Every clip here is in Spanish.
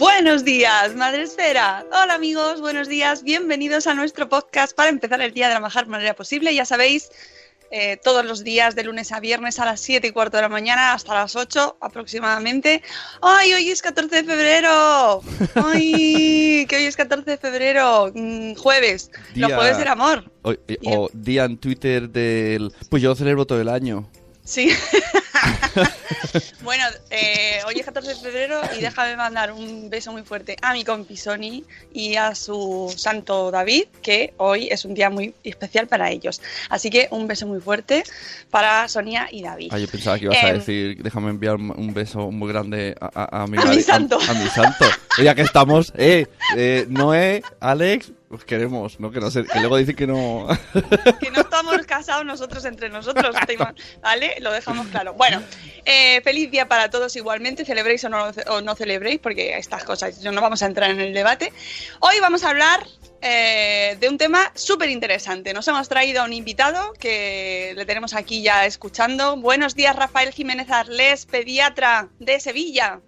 Buenos días, Madre Esfera. Hola amigos, buenos días. Bienvenidos a nuestro podcast para empezar el día de la mejor manera posible. Ya sabéis, eh, todos los días de lunes a viernes a las 7 y cuarto de la mañana hasta las 8 aproximadamente. ¡Ay, hoy es 14 de febrero! ¡Ay, que hoy es 14 de febrero! Mm, jueves, los jueves del amor. O, o día en Twitter del... Pues yo celebro todo el año. Sí. bueno, eh, hoy es 14 de febrero y déjame mandar un beso muy fuerte a mi compi Sony y a su santo David, que hoy es un día muy especial para ellos. Así que un beso muy fuerte para Sonia y David. Ah, yo pensaba que ibas a Em, decir, déjame enviar un beso muy grande a, a- a mi, A mi santo. A, mi santo. Ya que estamos, eh, eh, Noé, Alex, os queremos, ¿no? Que, no sé, que luego dicen que no... que no estamos casados nosotros entre nosotros, ¿vale? Lo dejamos claro. Bueno, eh, feliz día para todos igualmente, celebréis o no, o no celebréis, porque estas cosas no vamos a entrar en el debate. Hoy vamos a hablar eh, de un tema súper interesante. Nos hemos traído a un invitado que le tenemos aquí ya escuchando. Buenos días, Rafael Jiménez Arles, pediatra de Sevilla.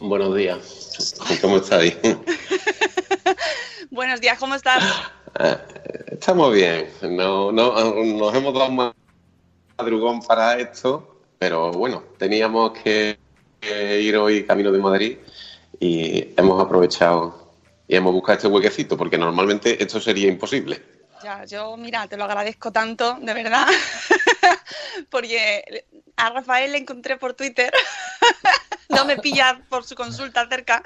Buenos días. ¿Cómo estáis? Buenos días, ¿cómo estás? Eh, Estamos bien. No, no, nos hemos dado un madrugón para esto, pero bueno, teníamos que, ir hoy camino de Madrid y hemos aprovechado y hemos buscado este huequecito, porque normalmente esto sería imposible. Ya, yo, mira, te lo agradezco tanto, de verdad, porque a Rafael le encontré por Twitter, no me pilla por su consulta cerca,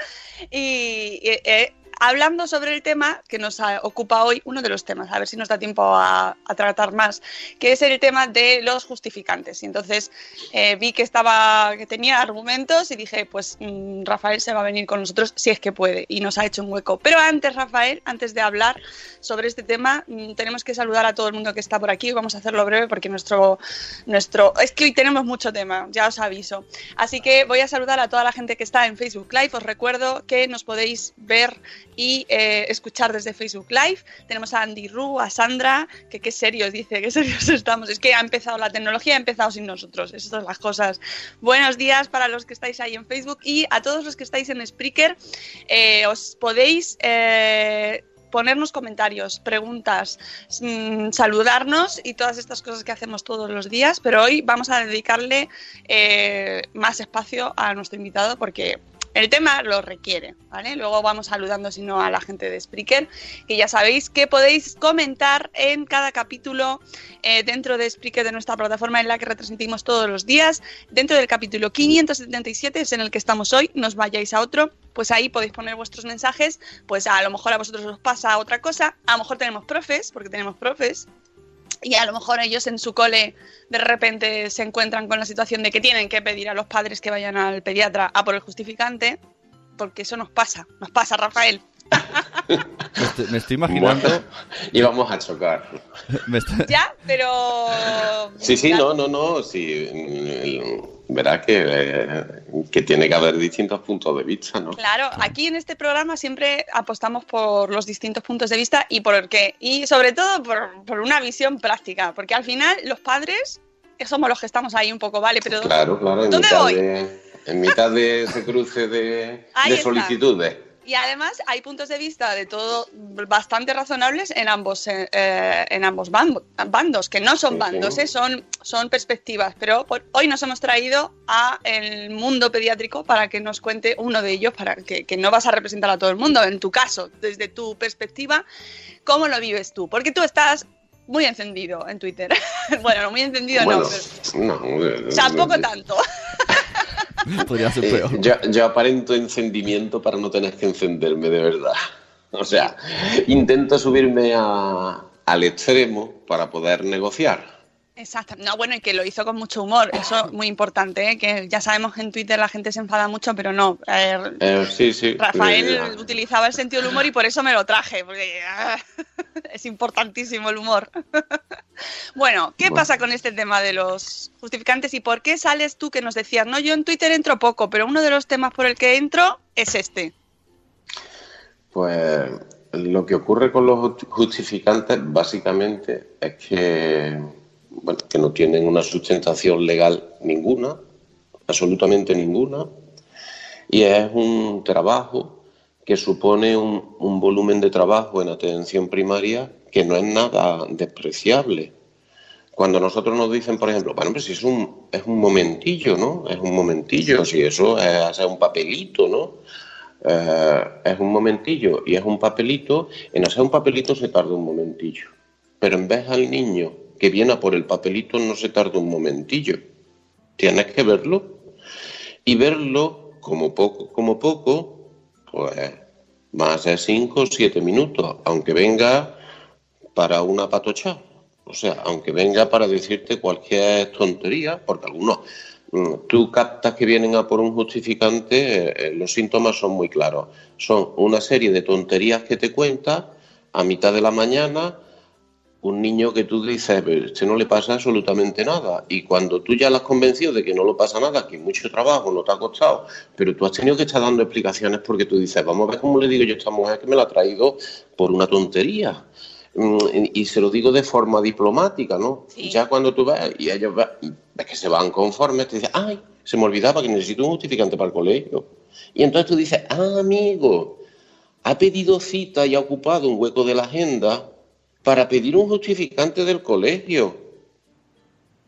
y eh, eh, hablando sobre el tema que nos ocupa hoy, uno de los temas, a ver si nos da tiempo a, a tratar más, que es el tema de los justificantes. Y entonces eh, vi que estaba, que tenía argumentos y dije, pues mm, Rafael se va a venir con nosotros si es que puede, y nos ha hecho un hueco. Pero antes, Rafael, antes de hablar sobre este tema, mm, tenemos que saludar a todo el mundo que está por aquí. Vamos a hacerlo breve porque nuestro, nuestro, es que hoy tenemos mucho tema, ya os aviso. Así que voy a saludar a toda la gente que está en Facebook Live. Os recuerdo que nos podéis ver y eh, escuchar desde Facebook Live. Tenemos a Andy Ru, a Sandra, que qué serios dice, qué serios estamos. Es que ha empezado la tecnología, ha empezado sin nosotros. Esas son las cosas. Buenos días para los que estáis ahí en Facebook y a todos los que estáis en Spreaker. Eh, os podéis eh, ponernos comentarios, preguntas, mm, saludarnos y todas estas cosas que hacemos todos los días, pero hoy vamos a dedicarle más espacio a nuestro invitado porque el tema lo requiere, ¿vale? Luego vamos saludando, si no, a la gente de Spreaker, que ya sabéis que podéis comentar en cada capítulo eh, dentro de Spreaker, de nuestra plataforma en la que retransmitimos todos los días. Dentro del capítulo 577 es en el que estamos hoy, nos vayáis a otro, pues ahí podéis poner vuestros mensajes, pues a lo mejor a vosotros os pasa otra cosa, a lo mejor tenemos profes, porque tenemos profes, y a lo mejor ellos en su cole de repente se encuentran con la situación de que tienen que pedir a los padres que vayan al pediatra a por el justificante, porque eso nos pasa, nos pasa, Rafael. Me estoy, me estoy imaginando... Bueno, y vamos a chocar. está- Ya, pero... Sí, sí, no, no, no. Sí, el- verás que, eh, que tiene que haber distintos puntos de vista, ¿no? Claro, aquí en este programa siempre apostamos por los distintos puntos de vista y por qué. Y sobre todo por, por una visión práctica, porque al final los padres somos los que estamos ahí un poco, ¿vale? Pero Claro, claro, en ¿dónde mitad, voy? de, en mitad de ese cruce de, de está. Y además hay puntos de vista de todo bastante razonables en ambos, eh, eh, en ambos bandos, que no son bandos, eh, son, son perspectivas. Pero por- hoy nos hemos traído a el mundo pediátrico para que nos cuente uno de ellos, para que, que no vas a representar a todo el mundo, en tu caso, desde tu perspectiva, ¿cómo lo vives tú? Porque tú estás muy encendido en Twitter. bueno, no muy encendido, Bueno, no, pero no, tampoco tanto. Podría ser Eh, peor. yo, yo aparento encendimiento para no tener que encenderme de verdad. O sea, intento subirme a- al extremo para poder negociar. Exacto. No, bueno, y que lo hizo con mucho humor. Eso es muy importante, ¿eh? que ya sabemos que en Twitter la gente se enfada mucho, pero no. Eh, Eh, sí, sí. Rafael utilizaba el sentido del humor y por eso me lo traje, porque ah, es importantísimo el humor. bueno, ¿qué Bueno. pasa con este tema de los justificantes y por qué sales tú que nos decías, no, yo en Twitter entro poco, pero uno de los temas por el que entro es este? Pues lo que ocurre con los justi- justificantes básicamente es que, que no tienen una sustentación legal ninguna, absolutamente ninguna, y es un trabajo que supone un, volumen de trabajo en atención primaria que no es nada despreciable. Cuando nosotros nos dicen, por ejemplo, bueno, pues es un, es un momentillo, ¿no? Es un momentillo, si eso es hacer un papelito, ¿no? Eh, es un momentillo y es un papelito, en hacer un papelito se tarda un momentillo. Pero en vez al niño que viene a por el papelito no se tarda un momentillo. Tienes que verlo. Y verlo como poco, como poco, pues a ser cinco o siete minutos, aunque venga para una patocha. O sea, aunque venga para decirte cualquier tontería, porque algunos mm, tú captas que vienen a por un justificante, eh, eh, los síntomas son muy claros. Son una serie de tonterías que te cuenta a mitad de la mañana un niño que tú dices, "Pero este no le pasa absolutamente nada. Y cuando tú ya lo has convencido de que no le pasa nada, que mucho trabajo no te ha costado, pero tú has tenido que estar dando explicaciones porque tú dices, vamos a ver cómo le digo yo a esta mujer que me la ha traído por una tontería. Mm, Y se lo digo de forma diplomática, ¿no? Ya cuando tú ves y ellos ve- ves que se van conformes, te dicen, ay, se me olvidaba que necesito un justificante para el colegio. Y entonces tú dices, ah, amigo, ha pedido cita y ha ocupado un hueco de la agenda para pedir un justificante del colegio.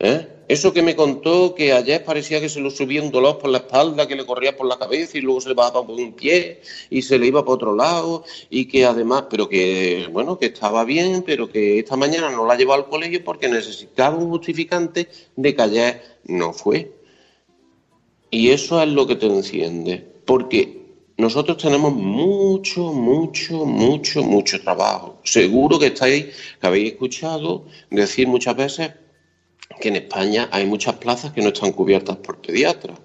¿Eh? Eso que me contó que ayer parecía que se lo subía un dolor por la espalda, que le corría por la cabeza y luego se le bajaba por un pie y se le iba para otro lado y que además, pero que, bueno, que estaba bien, pero que esta mañana no la llevó al colegio porque necesitaba un justificante de que ayer no fue. Y eso es lo que te enciende, porque nosotros tenemos mucho, mucho, mucho, mucho trabajo. Seguro que estáis, que habéis escuchado decir muchas veces que en España hay muchas plazas que no están cubiertas por pediatras,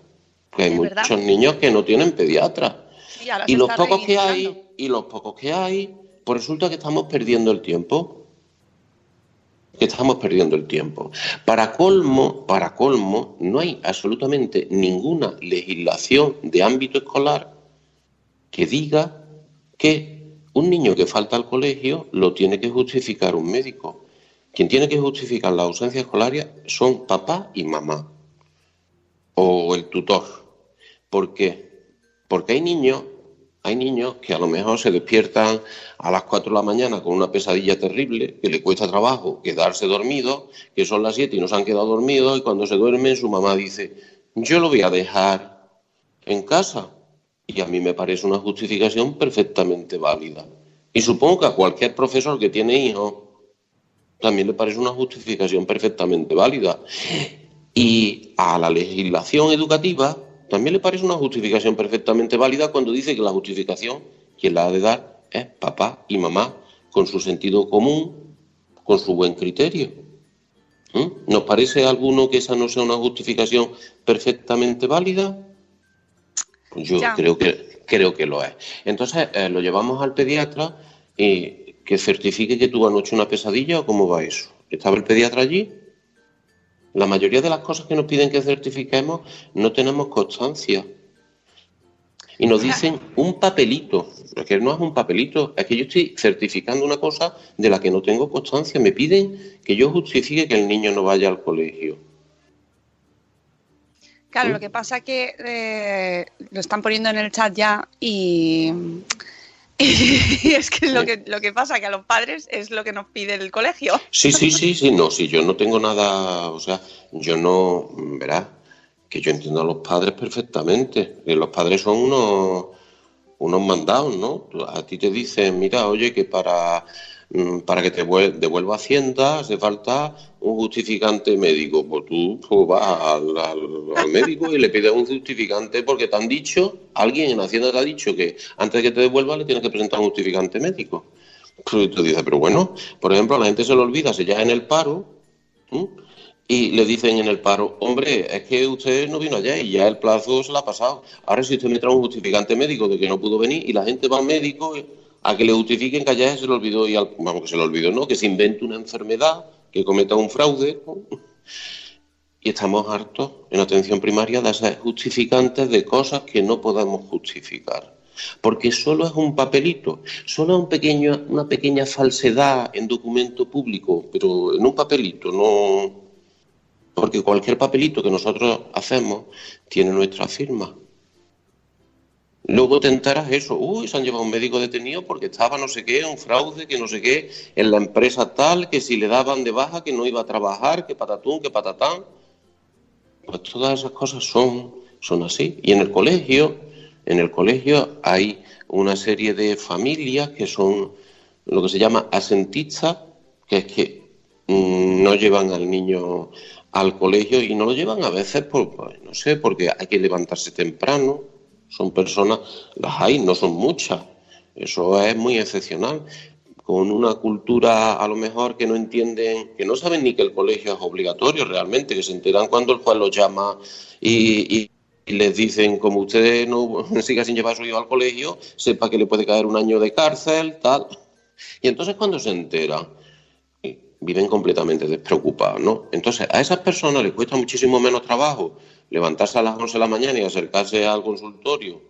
que hay muchos verdad. niños que no tienen pediatra. Y, ahora Y los pocos que hay, y los pocos que hay, pues resulta que estamos perdiendo el tiempo. Que estamos perdiendo el tiempo. Para colmo, para colmo, no hay absolutamente ninguna legislación de ámbito escolar que diga que un niño que falta al colegio lo tiene que justificar un médico. Quien tiene que justificar la ausencia escolar son papá y mamá o el tutor. ¿Por qué? Porque hay niños, hay niños que a lo mejor se despiertan a las 4 de la mañana con una pesadilla terrible, que le cuesta trabajo quedarse dormido, que son las 7 y no se han quedado dormidos y cuando se duermen su mamá dice, yo lo voy a dejar en casa. Y a mí me parece una justificación perfectamente válida. Y supongo que a cualquier profesor que tiene hijos también le parece una justificación perfectamente válida. Y a la legislación educativa también le parece una justificación perfectamente válida cuando dice que la justificación quien la ha de dar es papá y mamá con su sentido común, con su buen criterio. ¿Mm? ¿Nos parece a alguno que esa no sea una justificación perfectamente válida? Yo Ya. creo que creo que lo es. Entonces eh, lo llevamos al pediatra y que certifique que tuvo anoche una pesadilla o cómo va eso. ¿Estaba el pediatra allí? La mayoría de las cosas que nos piden que certifiquemos no tenemos constancia. Y nos dicen un papelito, es que no es un papelito, es que yo estoy certificando una cosa de la que no tengo constancia. Me piden que yo justifique que el niño no vaya al colegio. Claro, lo que pasa que eh, lo están poniendo en el chat ya y, y es que lo, que lo que pasa que a los padres es lo que nos pide el colegio. Sí, sí, sí, sí, no, sí, yo no tengo nada, o sea, yo no, verá, que yo entiendo a los padres perfectamente, que los padres son unos, unos mandados, ¿no? A ti te dicen, mira, oye, que para, para que te devuelva Hacienda hace falta un justificante médico. Pues tú vas al, al, médico y le pides un justificante porque te han dicho, alguien en Hacienda te ha dicho que antes de que te devuelva le tienes que presentar un justificante médico. Pues tú dices, pero bueno, por ejemplo, a la gente se le olvida, se ya en el paro y le dicen en el paro, hombre, es que usted no vino ayer y ya el plazo se le ha pasado. Ahora si usted me trae un justificante médico de que no pudo venir y la gente va al médico a que le justifiquen que ayer se le olvidó y al, vamos que se le olvidó, ¿no? Que se invente una enfermedad, que cometa un fraude. Y estamos hartos en atención primaria de ser justificantes de cosas que no podemos justificar. Porque solo es un papelito, solo es un pequeño, una pequeña falsedad en documento público, pero en un papelito, no, porque cualquier papelito que nosotros hacemos tiene nuestra firma. Luego te enteras eso, uy, se han llevado un médico detenido porque estaba no sé qué, un fraude, que no sé qué, en la empresa tal, que si le daban de baja, que no iba a trabajar, que patatún, que patatán. Pues todas esas cosas son, son así. Y en el colegio, en el colegio hay una serie de familias que son lo que se llama asentistas, que es que mm, no llevan al niño al colegio y no lo llevan a veces por, pues, no sé, porque hay que levantarse temprano. Son personas, las hay, no son muchas. Eso es muy excepcional. Con una cultura a lo mejor que no entienden, que no saben ni que el colegio es obligatorio realmente, que se enteran cuando el juez los llama y, les dicen, como usted no siga sin llevar su hijo al colegio, sepa que le puede caer un año de cárcel, tal. Y entonces cuando se enteran viven completamente despreocupados, ¿no? Entonces, a esas personas les cuesta muchísimo menos trabajo levantarse a las 11 de la mañana y acercarse al consultorio,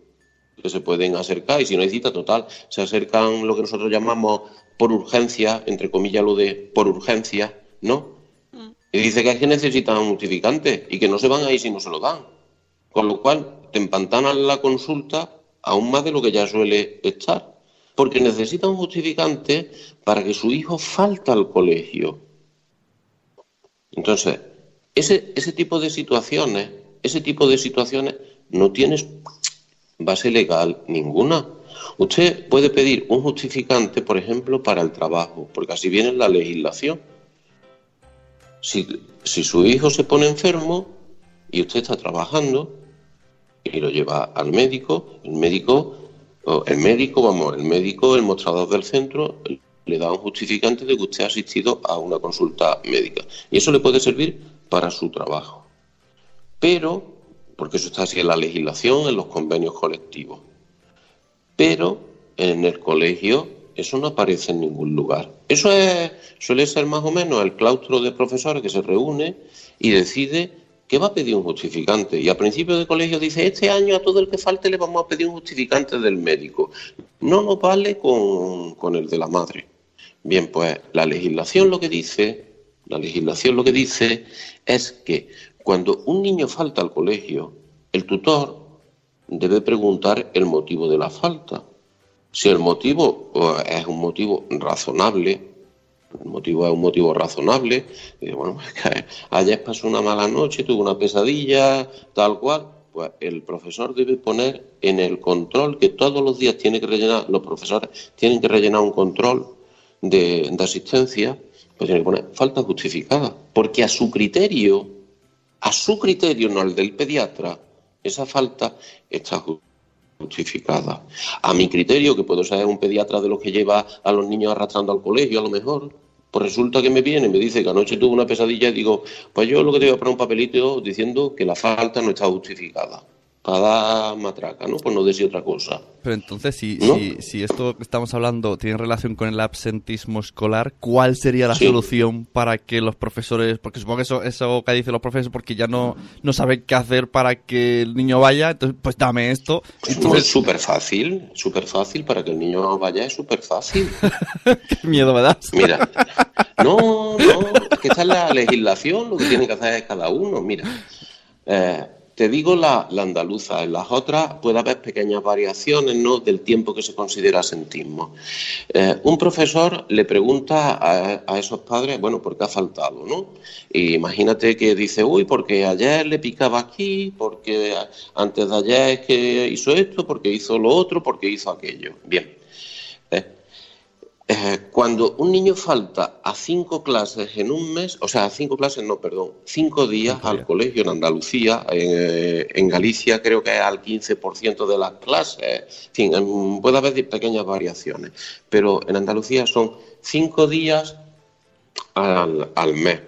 que se pueden acercar, y si no hay cita total, se acercan lo que nosotros llamamos por urgencia, entre comillas lo de por urgencia, ¿no? Mm. Y dice que es que necesitan un justificante y que no se van ahí si no se lo dan. Con lo cual, te empantanan la consulta aún más de lo que ya suele estar porque necesita un justificante para que su hijo falta al colegio. Entonces, ese, ese tipo de situaciones, ese tipo de situaciones no tienes base legal ninguna. Usted puede pedir un justificante, por ejemplo, para el trabajo, porque así viene la legislación. Si, si su hijo se pone enfermo y usted está trabajando y lo lleva al médico, el médico el médico, vamos, el médico, el mostrador del centro, le da un justificante de que usted ha asistido a una consulta médica. Y eso le puede servir para su trabajo. Pero, porque eso está así en la legislación, en los convenios colectivos. Pero en el colegio eso no aparece en ningún lugar. Eso es, suele ser más o menos el claustro de profesores que se reúne y decide ¿Qué va a pedir un justificante. Y a principio de colegio dice, este año a todo el que falte le vamos a pedir un justificante del médico. No nos vale con, con el de la madre. Bien, pues la legislación lo que dice, la legislación lo que dice es que cuando un niño falta al colegio, el tutor debe preguntar el motivo de la falta. Si el motivo es un motivo razonable, el motivo es un motivo razonable. Y bueno, ayer pasó una mala noche, tuvo una pesadilla, tal cual. Pues el profesor debe poner en el control que todos los días tiene que rellenar, los profesores tienen que rellenar un control de, asistencia, pues tiene que poner falta justificada. Porque a su criterio, a su criterio, no al del pediatra, esa falta está justificada. A mi criterio, que puedo ser un pediatra de los que lleva a los niños arrastrando al colegio, a lo mejor, pues resulta que me viene me dice que anoche tuvo una pesadilla y digo, pues yo lo que te voy a poner un papelito diciendo que la falta no está justificada. Para dar matraca, ¿no? Por no decir otra cosa. Pero entonces, si, ¿No? si, si esto que estamos hablando tiene relación con el absentismo escolar, ¿cuál sería la Sí. solución para que los profesores, porque supongo que eso, eso que dicen los profesores, porque ya no, no saben qué hacer para que el niño vaya, entonces pues dame esto. No, es Entonces, súper fácil, súper fácil, para que el niño vaya es súper fácil. qué miedo me das. Mira, no, no, es que está en la legislación, lo que tiene que hacer es cada uno. Mira, eh, te digo la, andaluza, en las otras puede haber pequeñas variaciones ¿no? del tiempo que se considera asentismo. Eh, un profesor le pregunta a, a esos padres, bueno, ¿por qué ha faltado? ¿no? Y imagínate que dice, uy, porque ayer le picaba aquí, porque antes de ayer es que hizo esto, porque hizo lo otro, porque hizo aquello. Bien. Eh, cuando un niño falta a cinco clases en un mes, o sea, a cinco clases, no, perdón, cinco días al colegio en Andalucía, en, eh, en Galicia creo que es al 15% de las clases, en fin, puede haber pequeñas variaciones, pero en Andalucía son cinco días al, al mes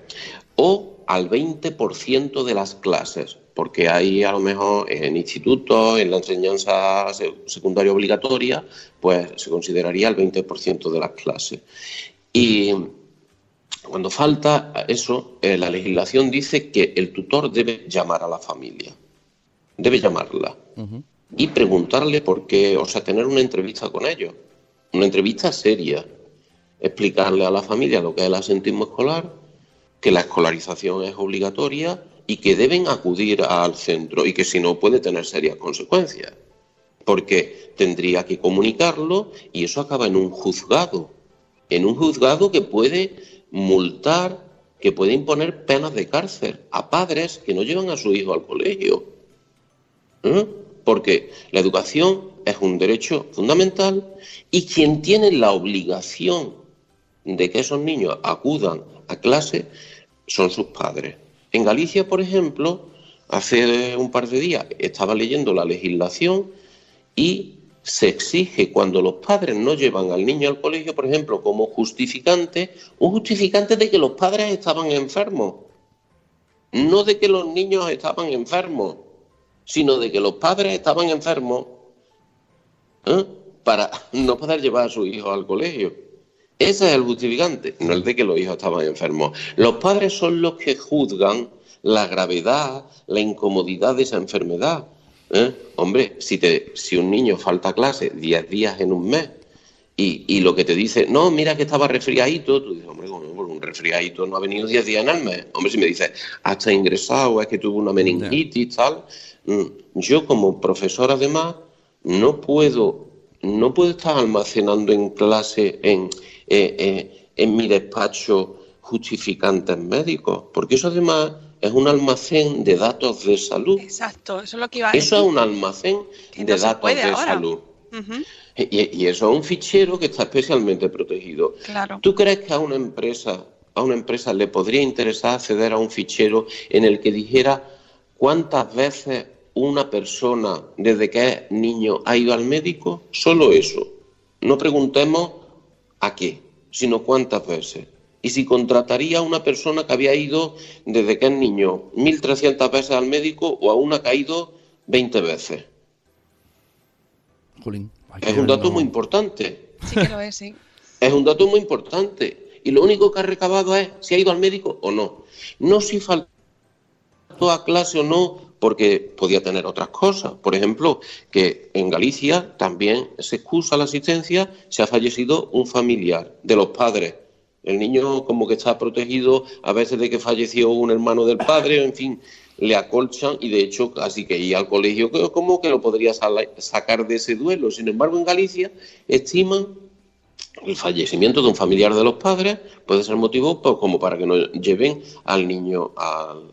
o al 20% de las clases, porque hay a lo mejor en institutos, en la enseñanza se- secundaria obligatoria, pues se consideraría el 20% de las clases. Y cuando falta eso, eh, la legislación dice que el tutor debe llamar a la familia, debe llamarla y preguntarle por qué, o sea, tener una entrevista con ellos, una entrevista seria, explicarle a la familia lo que es el asentismo escolar, que la escolarización es obligatoria y que deben acudir al centro y que si no puede tener serias consecuencias, porque tendría que comunicarlo y eso acaba en un juzgado, en un juzgado que puede multar, que puede imponer penas de cárcel a padres que no llevan a su hijo al colegio. ¿eh? Porque la educación es un derecho fundamental y quien tiene la obligación de que esos niños acudan a clase son sus padres. En Galicia, por ejemplo, hace un par de días estaba leyendo la legislación y se exige cuando los padres no llevan al niño al colegio, por ejemplo, como justificante, un justificante de que los padres estaban enfermos, no de que los niños estaban enfermos, sino de que los padres estaban enfermos ¿eh? para no poder llevar a su hijo al colegio. Ese es el justificante, no el de que los hijos estaban enfermos. Los padres son los que juzgan la gravedad, la incomodidad de esa enfermedad. ¿eh? Hombre, si, te, si un niño falta clase 10 días en un mes y, y lo que te dice, no, mira que estaba resfriadito, tú dices, hombre, bueno, pues un resfriadito no ha venido 10 días en el mes. Hombre, si me dices, hasta ingresado, es que tuvo una meningitis, tal. mm, Yo como profesor además no puedo, no puedo estar almacenando en clase, en, eh, eh, en mi despacho, justificantes médicos, porque eso además es un almacén de datos de salud. Exacto, eso es lo que iba a Eso decir. es un almacén Que de no datos de ahora. salud. Y, y eso es un fichero que está especialmente protegido. Claro. ¿Tú crees que a una empresa, a una empresa le podría interesar acceder a un fichero en el que dijera cuántas veces una persona desde que es niño ha ido al médico? Solo eso. No preguntemos a qué, sino cuántas veces. Y si contrataría a una persona que había ido desde que es niño 1.300 veces al médico o a una que ha ido 20 veces. Jolín, Es un dato muy importante. Sí que lo es, sí. Es un dato muy importante. Y lo único que ha recabado es si ha ido al médico o no. No si faltó a clase o no, porque podía tener otras cosas. Por ejemplo, que en Galicia también se excusa la asistencia si ha fallecido un familiar de los padres. El niño como que está protegido a veces de que falleció un hermano del padre, en fin, le acolchan y de hecho casi que ir al colegio como que lo podría sacar de ese duelo. Sin embargo, en Galicia estiman el fallecimiento de un familiar de los padres puede ser motivo pues, como para que no lleven al niño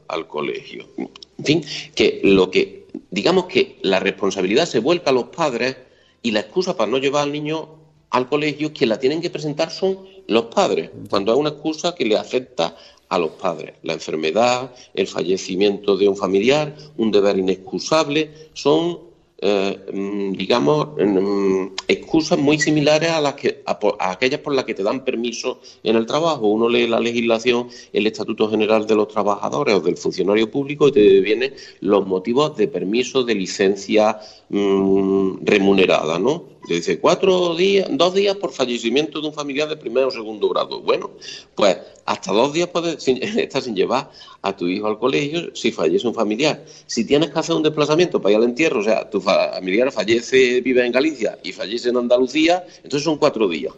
al, colegio. En fin, que lo que digamos que la responsabilidad se vuelca a los padres y la excusa para no llevar al niño al colegio quien la tienen que presentar son los padres, cuando hay una excusa que le afecta a los padres. La enfermedad, el fallecimiento de un familiar, un deber inexcusable, son eh, mm, digamos, mm, excusas muy similares a, las que, a, aquellas por las que te dan permiso en el trabajo. Uno lee la legislación, el Estatuto General de los Trabajadores o del funcionario público y te vienen los motivos de permiso de licencia mm, remunerada, ¿no? Dice cuatro días, dos días por fallecimiento de un familiar de primer o segundo grado. Bueno, pues hasta dos días puedes sin- estar sin llevar a tu hijo al colegio si fallece un familiar. Si tienes que hacer un desplazamiento para ir al entierro, o sea, tu familiar fallece, vive en Galicia y fallece en Andalucía, entonces son cuatro días.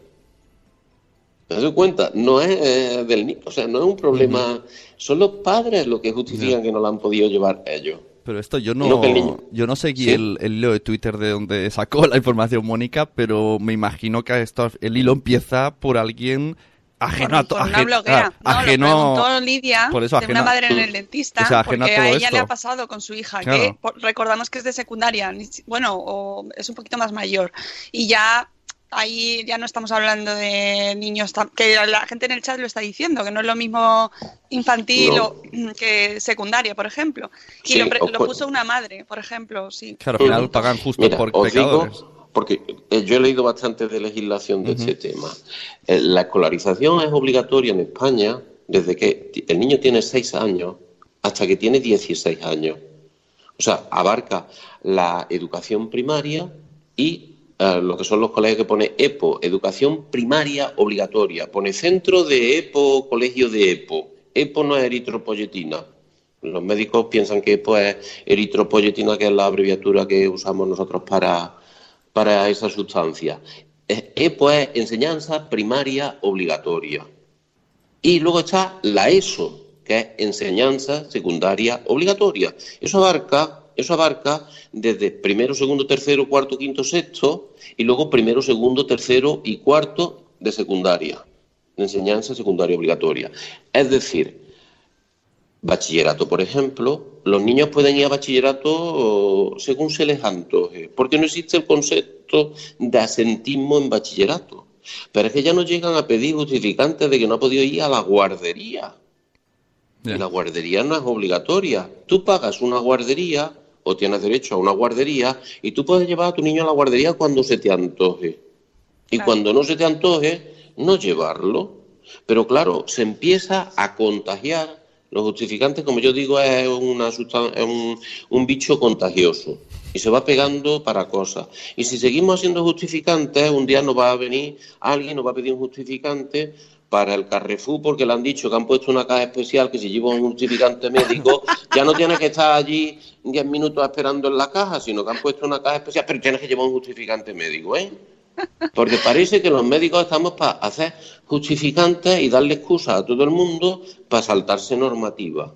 ¿Te das cuenta? No es eh, del niño, o sea, no es un problema. Son los padres los que justifican que no lo han podido llevar ellos. Pero esto yo No yo no seguí ¿Sí? el, el hilo de Twitter de donde sacó la información Mónica, pero me imagino que esto, el hilo empieza por alguien ajeno a Por una bloguera. ah, No, ajeno, lo preguntó Lidia, por eso de una madre en el dentista, O sea, ajeno a porque a, todo ella esto. le ha pasado con su hija, que por- recordamos que es de secundaria, bueno, o es un poquito más mayor. Y ya ahí ya no estamos hablando de niños, que la gente en el chat lo está diciendo, que no es lo mismo infantil No. o que secundaria, por ejemplo. Y Sí, lo, lo puso una madre, por ejemplo, sí. Claro, al final pagan justo Mira, por pecadores. digo, porque eh, yo he leído bastante de legislación de este tema. Eh, La escolarización es obligatoria en España desde que el niño tiene 6 años hasta que tiene 16 años. O sea, abarca la educación primaria y eh, lo que son los colegios que pone EPO, educación primaria obligatoria. Pone centro de EPO, colegio de EPO. EPO no es eritropoyetina. Los médicos piensan que EPO es eritropoyetina, que es la abreviatura que usamos nosotros para, para esa sustancia. Es enseñanza primaria obligatoria. Y luego está la ESO, que es enseñanza secundaria obligatoria. Eso abarca, eso abarca desde primero, segundo, tercero, cuarto, quinto, sexto, y luego primero, segundo, tercero y cuarto de secundaria, de enseñanza secundaria obligatoria. Es decir, bachillerato, por ejemplo, los niños pueden ir a bachillerato según se les antoje, porque no existe el concepto de asentismo en bachillerato. Pero es que ya no llegan a pedir justificantes de que no ha podido ir a la guardería. Y la guardería no es obligatoria. Tú pagas una guardería o tienes derecho a una guardería y tú puedes llevar a tu niño a la guardería cuando se te antoje. Y cuando no se te antoje, no llevarlo. Pero claro, se empieza a contagiar. Los justificantes, como yo digo, es, una es un, un bicho contagioso y se va pegando para cosas. Y si seguimos haciendo justificantes, un día nos va a venir alguien, nos va a pedir un justificante para el Carrefour porque le han dicho que han puesto una caja especial que si lleva un justificante médico ya no tienes que estar allí 10 minutos esperando en la caja, sino que han puesto una caja especial, pero tienes que llevar un justificante médico, ¿eh? Porque parece que los médicos estamos para hacer justificantes y darle excusas a todo el mundo para saltarse normativas.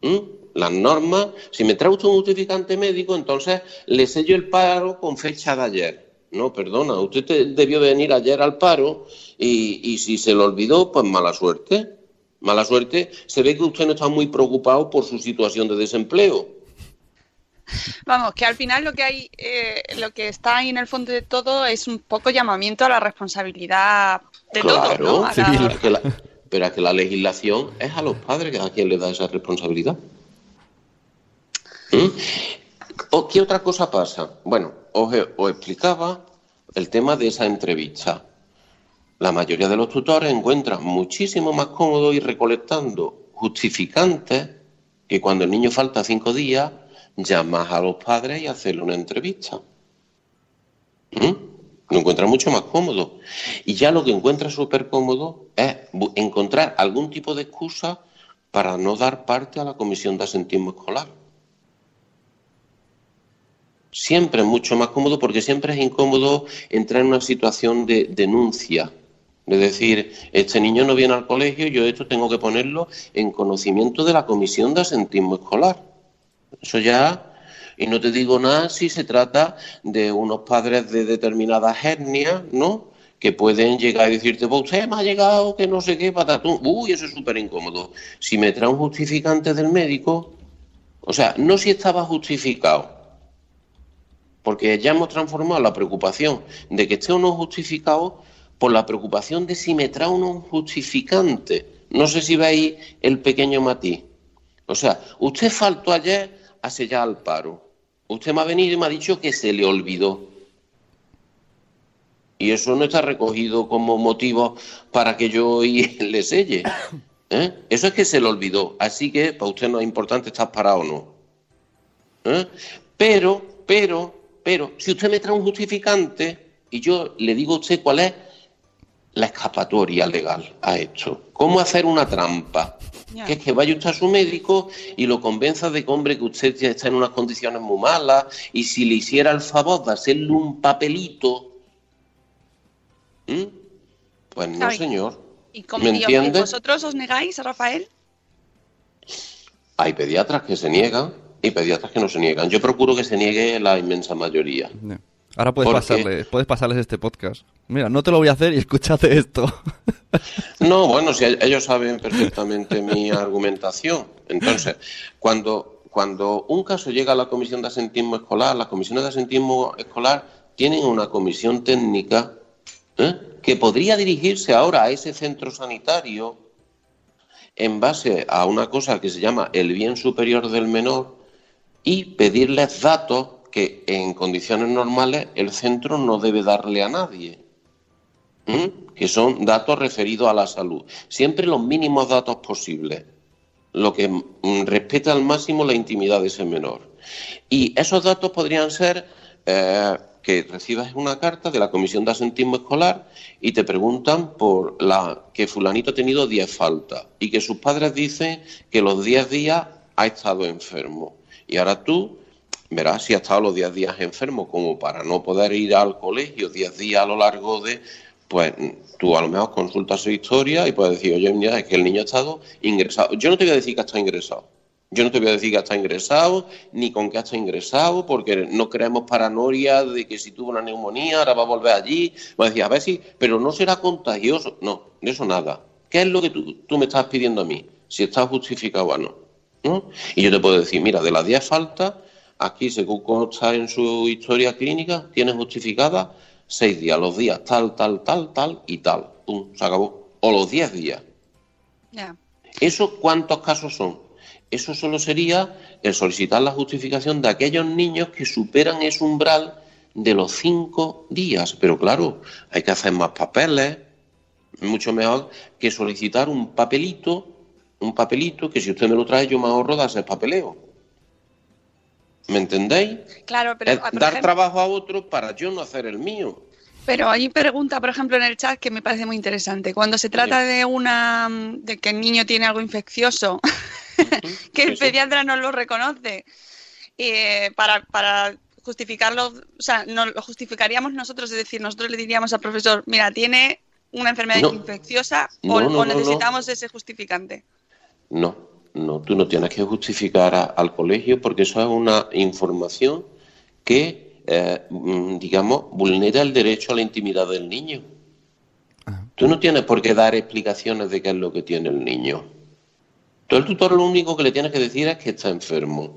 ¿Mm? Las normas, si me trae usted un justificante médico, entonces le sello el paro con fecha de ayer. No, perdona, usted te- debió venir ayer al paro y, y si se lo olvidó, pues mala suerte. Mala suerte, se ve que usted no está muy preocupado por su situación de desempleo. Vamos, que al final lo que hay, eh, lo que está ahí en el fondo de todo es un poco llamamiento a la responsabilidad de claro, todos, ¿no? A la- es que la- pero es que la legislación es a los padres a quien le da esa responsabilidad. ¿Mm? ¿O ¿Qué otra cosa pasa? Bueno, os, os explicaba el tema de esa entrevista. La mayoría de los tutores encuentran muchísimo más cómodo ir recolectando justificantes que cuando el niño falta cinco días, llamas a los padres y hacerle una entrevista. ¿Mm? Lo encuentra mucho más cómodo. Y ya lo que encuentra súper cómodo es encontrar algún tipo de excusa para no dar parte a la comisión de asentismo escolar. Siempre es mucho más cómodo porque siempre es incómodo entrar en una situación de denuncia. Es decir, este niño no viene al colegio, yo esto tengo que ponerlo en conocimiento de la comisión de asentismo escolar. Eso ya, y no te digo nada si se trata de unos padres de determinadas etnias, ¿no? Que pueden llegar y decirte, pues usted me ha llegado que no sé qué, patatún. Uy, eso es súper incómodo. Si me trae un justificante del médico, o sea, no si estaba justificado, porque ya hemos transformado la preocupación de que esté o justificado por la preocupación de si me trae o un justificante. No sé si veis el pequeño matiz. O sea, usted faltó ayer a sellar al paro. Usted me ha venido y me ha dicho que se le olvidó. Y eso no está recogido como motivo para que yo hoy le selle. ¿eh? Eso es que se le olvidó. Así que para usted no es importante estar parado o no. ¿eh? Pero, pero, pero, si usted me trae un justificante y yo le digo a usted cuál es la escapatoria legal a esto, cómo hacer una trampa, que es que vaya usted a su médico y lo convenza de que, hombre, que usted ya está en unas condiciones muy malas y si le hiciera el favor de hacerle un papelito, ¿m? pues no, Ay. señor. ¿Y, cómo, ¿Me entiende? vosotros os negáis, Rafael? Hay pediatras que se niegan y pediatras que no se niegan. Yo procuro que se niegue la inmensa mayoría. Ahora puedes Porque- pasarles, puedes pasarles este podcast. Mira, no te lo voy a hacer y escúchate esto. No, bueno, si ellos saben perfectamente mi argumentación. Entonces, cuando, cuando un caso llega a la comisión de asentismo escolar, las comisiones de asentismo escolar tienen una comisión técnica ¿eh? que podría dirigirse ahora a ese centro sanitario en base a una cosa que se llama el bien superior del menor y pedirles datos que en condiciones normales el centro no debe darle a nadie. que son datos referidos a la salud. Siempre los mínimos datos posibles, lo que mm, respeta al máximo la intimidad de ese menor. Y esos datos podrían ser eh, que recibas una carta de la Comisión de Asentismo Escolar y te preguntan por la que fulanito ha tenido 10 faltas y que sus padres dicen que los 10 días ha estado enfermo. Y ahora tú verás si ha estado los 10 días enfermo como para no poder ir al colegio 10 días a lo largo de pues tú a lo mejor consultas su historia y puedes decir, oye, mira, es que el niño ha estado ingresado. Yo no te voy a decir que ha estado ingresado. Yo no te voy a decir que ha estado ingresado, ni con qué ha estado ingresado, porque no creemos paranoia de que si tuvo una neumonía ahora va a volver allí. Va a decir, a ver si, pero no será contagioso. No, de eso nada. ¿Qué es lo que tú, tú me estás pidiendo a mí? Si está justificado o no. ¿no? Y yo te puedo decir, mira, de las 10 faltas, aquí según consta en su historia clínica, tiene justificada seis días, los días tal, tal, tal, tal y tal. Pum, se acabó. O los 10 días. Ya. ¿Eso cuántos casos son? Eso solo sería el solicitar la justificación de aquellos niños que superan ese umbral de los cinco días. Pero claro, hay que hacer más papeles, mucho mejor que solicitar un papelito, un papelito que si usted me lo trae yo me ahorro de hacer papeleo. ¿Me entendéis? Claro, pero, Es dar ejemplo- trabajo a otro para yo no hacer el mío. Pero hay pregunta, por ejemplo, en el chat que me parece muy interesante. Cuando se trata de una de que el niño tiene algo infeccioso, que el pediatra no lo reconoce, eh, para, para justificarlo, o sea, no lo justificaríamos nosotros, es decir, nosotros le diríamos al profesor, mira, tiene una enfermedad No. infecciosa No, o, necesitamos ese justificante. No, no, tú no tienes que justificar a- al colegio porque eso es una información que, eh, mm, digamos, vulnera el derecho a la intimidad del niño. Tú no tienes por qué dar explicaciones de qué es lo que tiene el niño. Tú el tutor lo único que le tienes que decir es que está enfermo.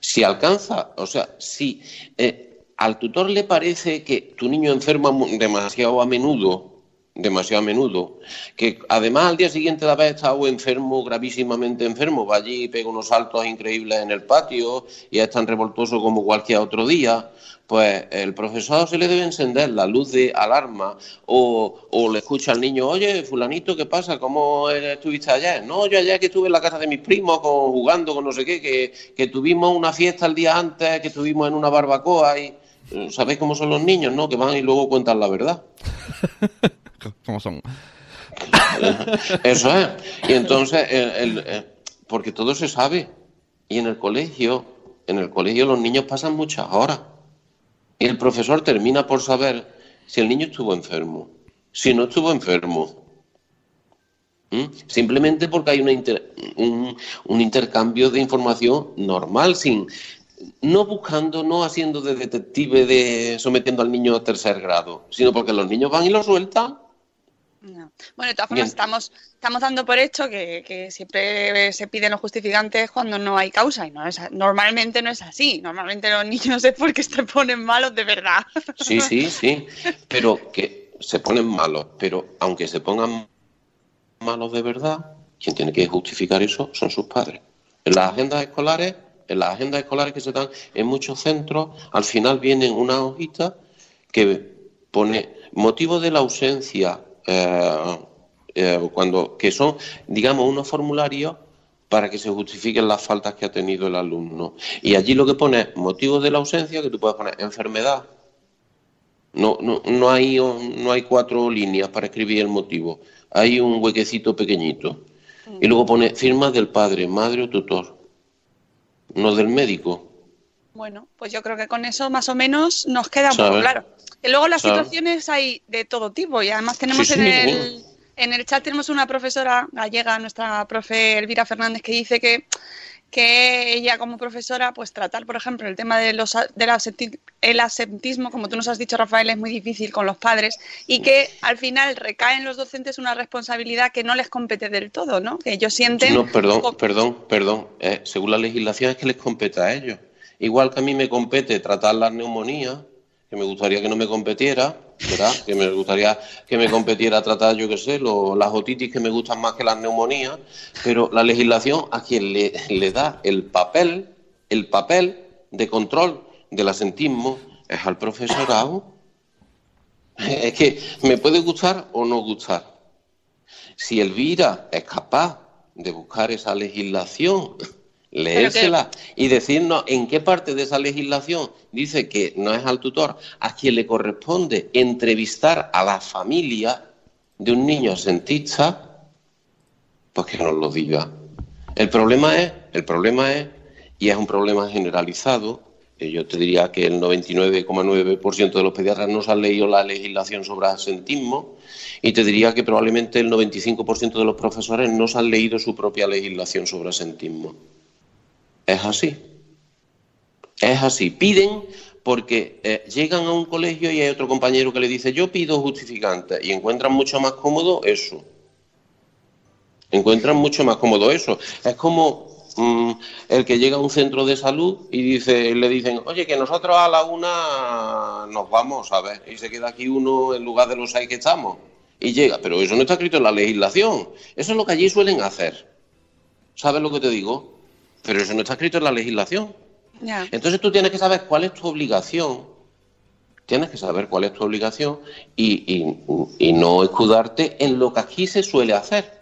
Si alcanza, o sea, si eh, al tutor le parece que tu niño enferma demasiado a menudo, demasiado a menudo, que además al día siguiente de haber estado enfermo, gravísimamente enfermo, va allí y pega unos saltos increíbles en el patio y es tan revoltoso como cualquier otro día, pues el profesor se le debe encender la luz de alarma o, o le escucha al niño, oye, fulanito, ¿qué pasa? ¿Cómo estuviste ayer? No, yo ayer que estuve en la casa de mis primos con- jugando con no sé qué, que, que tuvimos una fiesta el día antes, que estuvimos en una barbacoa y... ¿Sabéis cómo son los niños, no? Que van y luego cuentan la verdad. ¿Cómo son? Eso es. Y entonces, el- el- eh, porque todo se sabe. Y en el colegio, en el colegio los niños pasan muchas horas. Y el profesor termina por saber si el niño estuvo enfermo, si no estuvo enfermo. ¿Mm? Simplemente porque hay una inter- un, un intercambio de información normal, sin no buscando, no haciendo de detective, de sometiendo al niño a tercer grado, sino porque los niños van y lo sueltan. Bueno, de todas Bien. formas, estamos, estamos dando por hecho que, que siempre se piden los justificantes cuando no hay causa y no es, normalmente no es así. Normalmente los niños es porque se ponen malos de verdad. Sí, sí, sí, pero que se ponen malos, pero aunque se pongan malos de verdad, quien tiene que justificar eso son sus padres. En las agendas escolares en las agendas escolares que se dan en muchos centros, al final vienen una hojita que pone motivo de la ausencia, eh, eh, cuando, que son, digamos, unos formularios para que se justifiquen las faltas que ha tenido el alumno. Y allí lo que pone es motivo de la ausencia, que tú puedes poner enfermedad. No, no, no, hay, no hay cuatro líneas para escribir el motivo. Hay un huequecito pequeñito. Y luego pone firma del padre, madre o tutor. No del médico. Bueno, pues yo creo que con eso más o menos nos queda un poco claro. Y luego las situaciones hay de todo tipo y además tenemos en el en el chat tenemos una profesora gallega, nuestra profe Elvira Fernández, que dice que, que ella como profesora, pues tratar, por ejemplo, el tema de los, del el asentismo, como tú nos has dicho, Rafael, es muy difícil con los padres y que al final recae en los docentes una responsabilidad que no les compete del todo, ¿no? Que ellos sienten... No, perdón, perdón, perdón. Eh, según la legislación es que les compete a ellos. Igual que a mí me compete tratar las neumonías, que me gustaría que no me competiera, ¿verdad? Que me gustaría que me competiera tratar, yo qué sé, las otitis que me gustan más que las neumonías, pero la legislación a quien le, da el papel, el papel de control del asentismo es al profesorado. Es que me puede gustar o no gustar. Si Elvira es capaz de buscar esa legislación leérsela y decirnos en qué parte de esa legislación dice que no es al tutor a quien le corresponde entrevistar a la familia de un niño asentista, pues que nos lo diga. El problema es, el problema es, y es un problema generalizado, yo te diría que el 99,9% de los pediatras no se han leído la legislación sobre asentismo y te diría que probablemente el 95% de los profesores no se han leído su propia legislación sobre asentismo. Es así. Es así. Piden porque eh, llegan a un colegio y hay otro compañero que le dice yo pido justificante y encuentran mucho más cómodo eso. Encuentran mucho más cómodo eso. Es como mm, el que llega a un centro de salud y dice, le dicen, oye, que nosotros a la una nos vamos a ver, y se queda aquí uno en lugar de los seis que estamos. Y llega, pero eso no está escrito en la legislación. Eso es lo que allí suelen hacer. ¿Sabes lo que te digo? Pero eso no está escrito en la legislación. Entonces tú tienes que saber cuál es tu obligación. Tienes que saber cuál es tu obligación y, no escudarte en lo que aquí se suele hacer.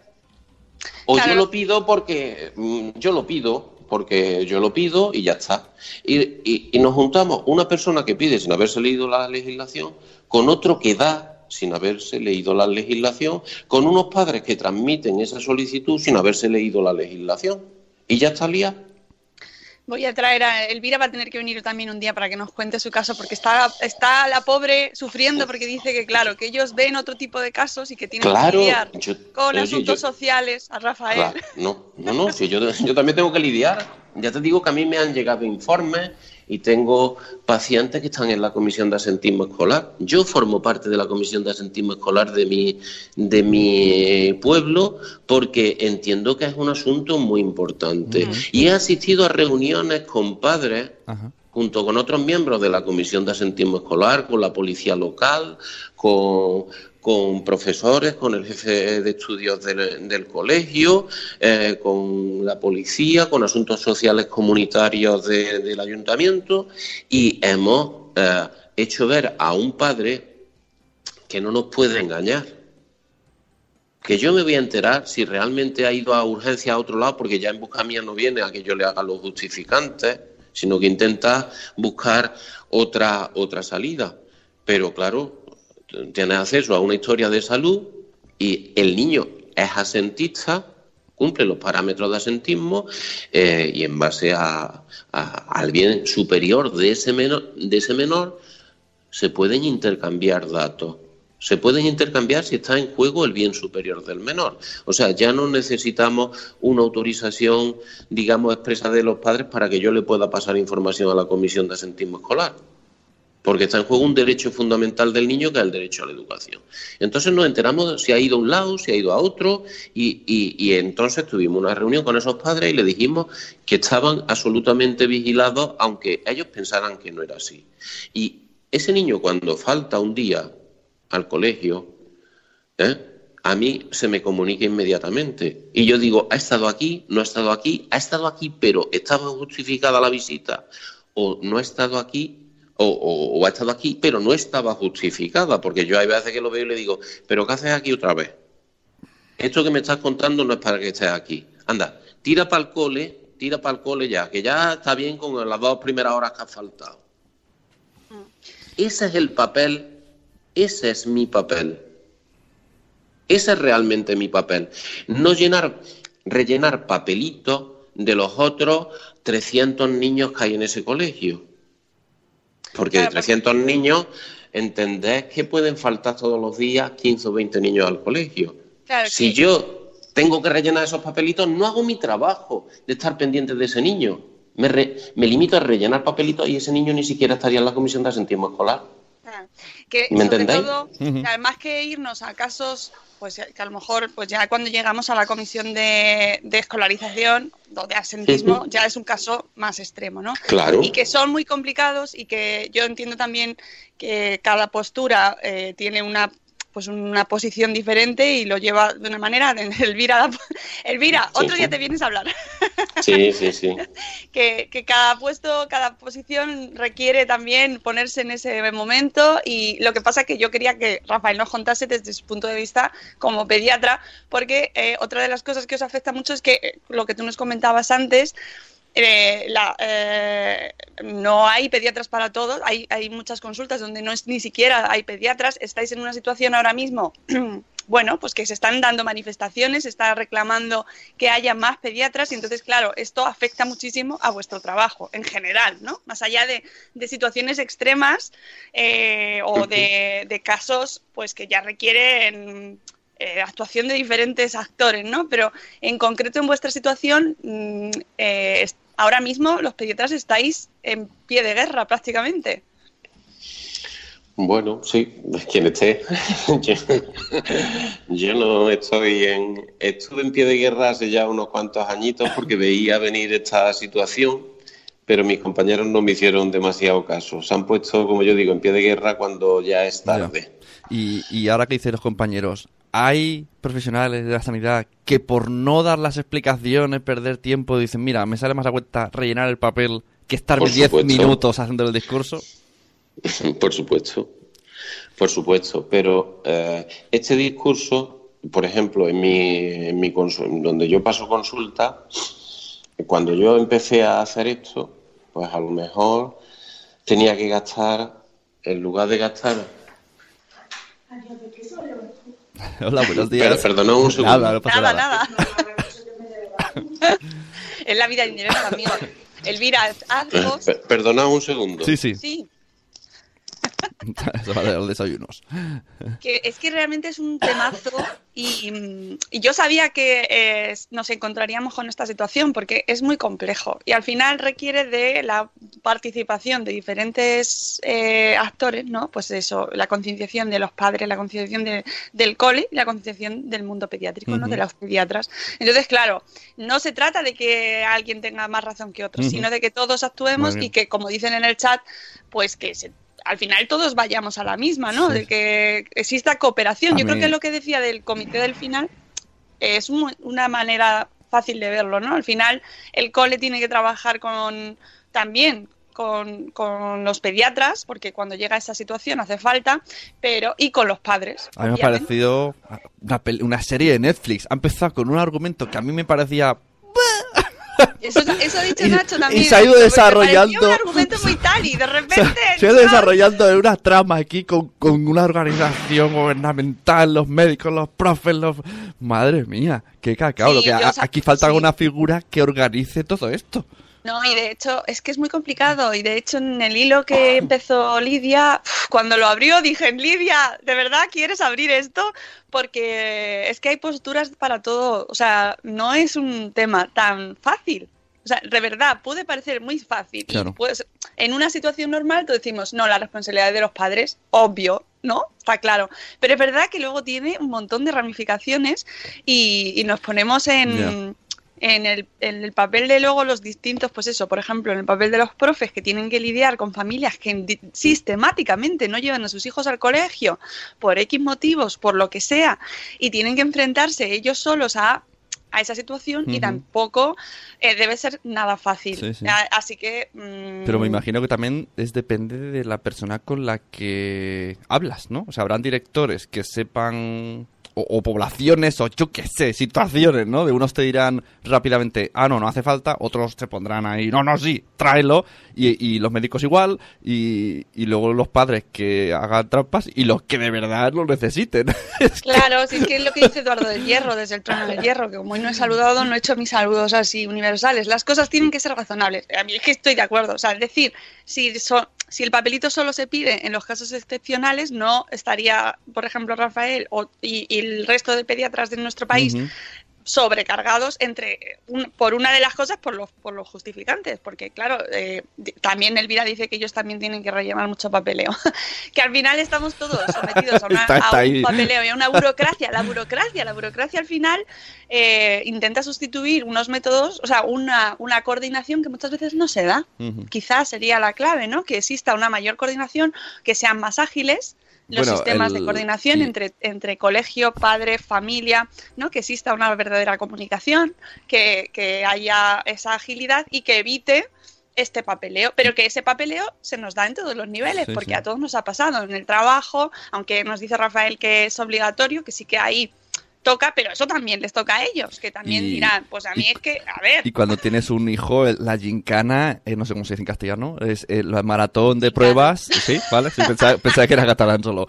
O yo lo pido porque mm, yo lo pido, porque yo lo pido y ya está. Y, y, nos juntamos una persona que pide sin haberse leído la legislación con otro que da sin haberse leído la legislación, con unos padres que transmiten esa solicitud sin haberse leído la legislación y ya está lía. Voy a traer a Elvira, va a tener que venir también un día para que nos cuente su caso, porque está, está la pobre sufriendo porque dice que, claro, que ellos ven otro tipo de casos y que tienen que lidiar con asuntos sociales a Rafael. no, no, no, si yo, yo también tengo que lidiar. Ya te digo que a mí me han llegado informes y tengo pacientes que están en la comisión de asentismo escolar. Yo formo parte de la comisión de asentismo escolar de mi, de mi pueblo porque entiendo que es un asunto muy importante. Y he asistido a reuniones con padres. junto con otros miembros de la Comisión de Asentismo Escolar, con la policía local, con, con profesores, con el jefe de estudios del, colegio, eh, con la policía, con asuntos sociales comunitarios del ayuntamiento y hemos eh, hecho ver a un padre que no nos puede engañar. Que yo me voy a enterar si realmente ha ido a urgencia a otro lado, porque ya en busca mía no viene a que yo le haga los justificantes, sino que intenta buscar otra, otra salida. Pero claro, tienes acceso a una historia de salud y el niño es asentista, cumple los parámetros de asentismo eh, y en base al bien superior de ese, menor, de ese menor se pueden intercambiar datos. Se pueden intercambiar si está en juego el bien superior del menor. O sea, ya no necesitamos una autorización, digamos, expresa de los padres para que yo le pueda pasar información a la comisión de asentismo escolar porque está en juego un derecho fundamental del niño que es el derecho a la educación. Entonces nos enteramos si ha ido a un lado, si ha ido a otro, y, entonces tuvimos una reunión con esos padres y le dijimos que estaban absolutamente vigilados, aunque ellos pensaran que no era así. Y ese niño cuando falta un día al colegio, ¿eh? a mí se me comunica inmediatamente. Y yo digo, ha estado aquí, no ha estado aquí, ha estado aquí, pero estaba justificada la visita, o no ha estado aquí, o, o- o ha estado aquí, pero no estaba justificada, porque yo hay veces que lo veo y le digo, pero ¿qué haces aquí otra vez? Esto que me estás contando no es para que estés aquí. Anda, tira para el cole, tira para el cole ya, que ya está bien con las dos primeras horas que has faltado. Ese es el papel, ese es mi papel. Ese es realmente mi papel. No llenar, rellenar papelitos de los otros 300 niños que hay en ese colegio. Porque de 300 niños, entendés que pueden faltar todos los días 15 o 20 niños al colegio. Claro Si yo tengo que rellenar esos papelitos, no hago mi trabajo de estar pendiente de ese niño. Me, re- me limito a rellenar papelitos y ese niño ni siquiera estaría en la comisión de asentismo escolar. Ah, que ¿Me sobre entendéis? todo, además que irnos a casos, pues que a lo mejor, pues ya cuando llegamos a la comisión de, de escolarización o de asentismo, ya es un caso más extremo, ¿no? Claro. Y que son muy complicados y que yo entiendo también que cada postura eh, tiene una pues una posición diferente y lo lleva de una manera. Elvira, Elvira, otro sí. día te vienes a hablar. Sí, sí, sí. que, que cada puesto, cada posición requiere también ponerse en ese momento y lo que pasa es que yo quería que Rafael nos contase desde su punto de vista como pediatra, porque eh, otra de las cosas que os afecta mucho es que eh, lo que tú nos comentabas antes, eh, la, eh, no hay pediatras para todos, hay, hay muchas consultas donde no es ni siquiera hay pediatras, estáis en una situación ahora mismo bueno, pues que se están dando manifestaciones, se está reclamando que haya más pediatras y entonces, claro, esto afecta muchísimo a vuestro trabajo en general, ¿no? Más allá de, de situaciones extremas eh, o de, de casos pues que ya requieren eh, actuación de diferentes actores, ¿no? Pero en concreto en vuestra situación, mm, eh, ahora mismo los pediatras estáis en pie de guerra prácticamente. Bueno, sí, quien esté. yo, yo no estoy en. Estuve en pie de guerra hace ya unos cuantos añitos porque veía venir esta situación, pero mis compañeros no me hicieron demasiado caso. Se han puesto, como yo digo, en pie de guerra cuando ya es tarde. Y, y ahora que dicen los compañeros, hay profesionales de la sanidad que por no dar las explicaciones, perder tiempo, dicen, mira, me sale más a cuenta rellenar el papel que estarme Por 10 supuesto. minutos haciendo el discurso. Por supuesto, por supuesto. Pero eh, este discurso, por ejemplo, en mi, en mi donde yo paso consulta, cuando yo empecé a hacer esto, pues a lo mejor tenía que gastar, en lugar de gastar Hola, buenos días. Pero, perdona un segundo. Nada, no pasa Nada, nada. nada. es la vida indirecta, amigo. Elvira, haz Eh, per- perdona un segundo. Sí, sí. Sí, Desayunos. que es que realmente es un temazo y, y yo sabía que eh, nos encontraríamos con esta situación porque es muy complejo y al final requiere de la participación de diferentes eh, actores, ¿no? Pues eso, la concienciación de los padres, la concienciación de- del cole y la concienciación del mundo pediátrico, ¿no? De los pediatras. Entonces, claro, no se trata de que alguien tenga más razón que otro, sino de que todos actuemos y que, como dicen en el chat, pues que se- al final todos vayamos a la misma, ¿no? Sí. De que exista cooperación. A Yo creo que lo que decía del comité del final es un- una manera fácil de verlo, ¿no? Al final el cole tiene que trabajar con también con, con los pediatras, porque cuando llega esa situación hace falta, pero y con los padres. A mí me ha parecido una, una serie de Netflix. Ha empezado con un argumento que a mí me parecía... Eso, eso ha dicho Nacho también. y se ha ido desarrollando. un argumento muy tal y de repente... Se ha ido desarrollando en una trama aquí con, con una organización gubernamental, los médicos, los profes, los... Madre mía, qué cacao. Sí, lo que a- aquí falta sí. una figura que organice todo esto. No, y de hecho es que es muy complicado. Y de hecho en el hilo que empezó Lidia, cuando lo abrió dije, Lidia, ¿de verdad quieres abrir esto? Porque es que hay posturas para todo. O sea, no es un tema tan fácil. O sea, de verdad, puede parecer muy fácil. Claro. Y pues en una situación normal tú decimos, no, la responsabilidad es de los padres, obvio, ¿no? Está claro. Pero es verdad que luego tiene un montón de ramificaciones y, y nos ponemos en, en el, en el papel de luego los distintos, pues eso, por ejemplo, en el papel de los profes que tienen que lidiar con familias que sistemáticamente no llevan a sus hijos al colegio por X motivos, por lo que sea, y tienen que enfrentarse ellos solos a a esa situación y tampoco eh, debe ser nada fácil. Sí, sí. A- Así que... mm, Pero me imagino que también es depende de la persona con la que hablas, ¿no? O sea, habrán directores que sepan o, poblaciones o yo qué sé, situaciones, ¿no? De unos te dirán rápidamente, ah, no, no hace falta, otros se pondrán ahí, no, no, sí, tráelo, y, los médicos igual, y, y luego los padres que hagan trampas y los que de verdad lo necesiten. Claro, sí, es que es lo que dice Eduardo del Hierro, desde el trono del Hierro, que como hoy no he saludado, no he hecho mis saludos así universales. Las cosas tienen que ser razonables. A mí es que estoy de acuerdo. O sea, es decir, si, so- si el papelito solo se pide en los casos excepcionales, no estaría, por ejemplo, Rafael o- y, y el resto de pediatras de nuestro país. Sobrecargados entre un- por una de las cosas por los por los justificantes porque claro eh, también Elvira dice que ellos también tienen que rellenar mucho papeleo que al final estamos todos sometidos a, una- Está- está a un papeleo y a una burocracia la burocracia la burocracia al final eh, intenta sustituir unos métodos o sea una una coordinación que muchas veces no se da. Ujú. quizás sería la clave no que exista una mayor coordinación que sean más ágiles los Bueno, sistemas el- de coordinación entre, entre colegio, padre, familia, ¿no? que exista una verdadera comunicación, que, que haya esa agilidad y que evite este papeleo, pero que ese papeleo se nos da en todos los niveles, Sí, porque sí. a todos nos ha pasado en el trabajo, aunque nos dice Rafael que es obligatorio, que sí que ahí toca, pero eso también les toca a ellos, que también Y- dirán, pues a mí es que, a ver, Y cuando tienes un hijo, la gincana, eh, no sé cómo se dice en castellano, es eh, la maratón de pruebas, ¿sí? ¿Vale? Sí, pensaba, pensaba que era catalán solo.